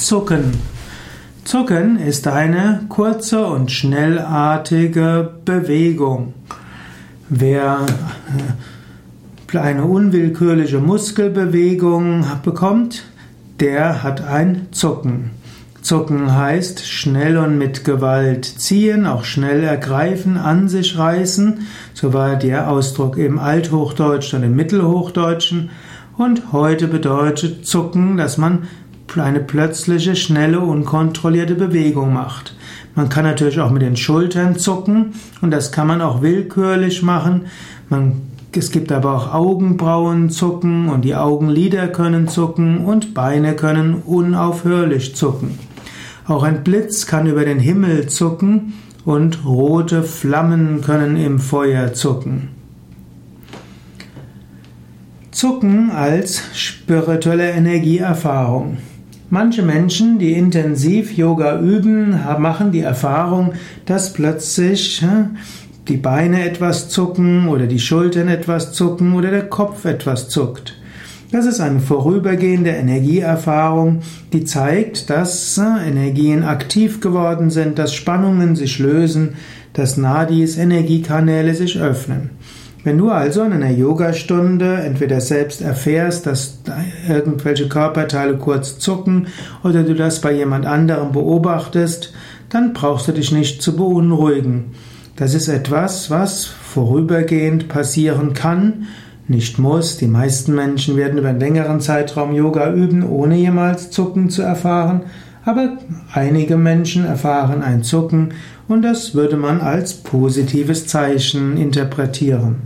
Zucken. Zucken ist eine kurze und schnellartige Bewegung. Wer äh, eine unwillkürliche Muskelbewegung bekommt, der hat ein Zucken. Zucken heißt schnell und mit Gewalt ziehen, auch schnell ergreifen, an sich reißen. So war der Ausdruck im Althochdeutschen und im Mittelhochdeutschen. Und heute bedeutet Zucken, dass man eine plötzliche, schnelle, unkontrollierte Bewegung macht. Man kann natürlich auch mit den Schultern zucken und das kann man auch willkürlich machen. Man, es gibt aber auch Augenbrauen zucken und die Augenlider können zucken und Beine können unaufhörlich zucken. Auch ein Blitz kann über den Himmel zucken und rote Flammen können im Feuer zucken. Zucken als spirituelle Energieerfahrung. Manche Menschen, die intensiv Yoga üben, machen die Erfahrung, dass plötzlich die Beine etwas zucken oder die Schultern etwas zucken oder der Kopf etwas zuckt. Das ist eine vorübergehende Energieerfahrung, die zeigt, dass Energien aktiv geworden sind, dass Spannungen sich lösen, dass Nadis, Energiekanäle sich öffnen. Wenn du also in einer Yogastunde entweder selbst erfährst, dass irgendwelche Körperteile kurz zucken oder du das bei jemand anderem beobachtest, dann brauchst du dich nicht zu beunruhigen. Das ist etwas, was vorübergehend passieren kann, nicht muss. Die meisten Menschen werden über einen längeren Zeitraum Yoga üben, ohne jemals Zucken zu erfahren. Aber einige Menschen erfahren ein Zucken und das würde man als positives Zeichen interpretieren.